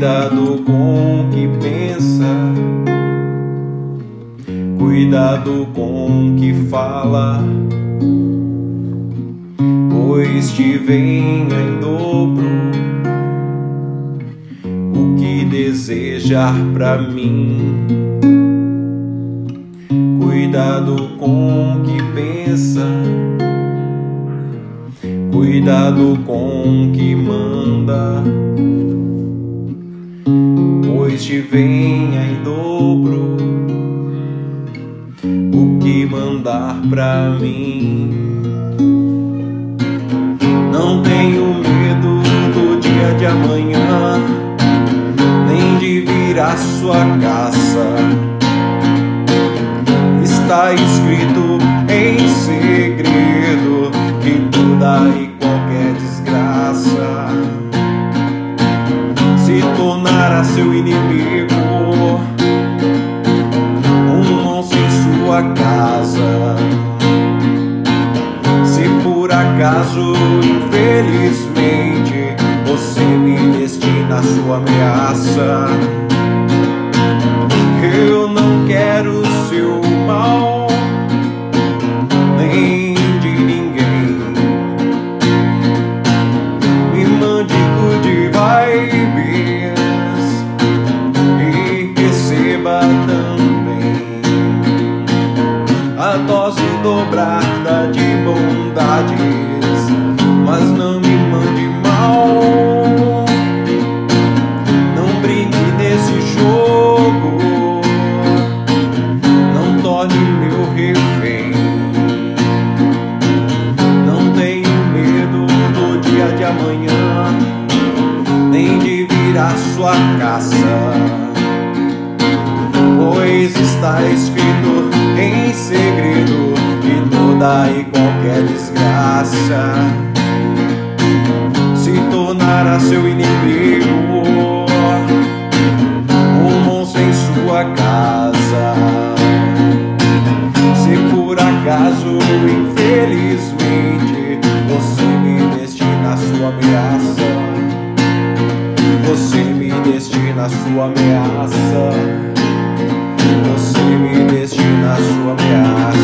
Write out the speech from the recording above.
Cuidado com o que pensa, cuidado com o que fala, pois te venha em dobro o que desejar pra mim. Cuidado com o que pensa, cuidado com o que manda pois te venha em dobro o que mandar pra mim. Não tenho medo do dia de amanhã, nem de virar sua caça. Está escrito em segredo que toda e qualquer desgraça se tornará seu inimigo. Um monstro em sua casa. Se por acaso, infelizmente, você me destina a sua ameaça, eu mal. Nem de ninguém. Me mande good vibes e receba também a dose dobrada de bondades, meu refém. Não tenho medo do dia de amanhã, nem de virar sua caça. Pois está escrito em segredo que toda e qualquer desgraça se tornará seu inimigo. ameaça. Você me destina a sua ameaça. Você me destina a sua ameaça.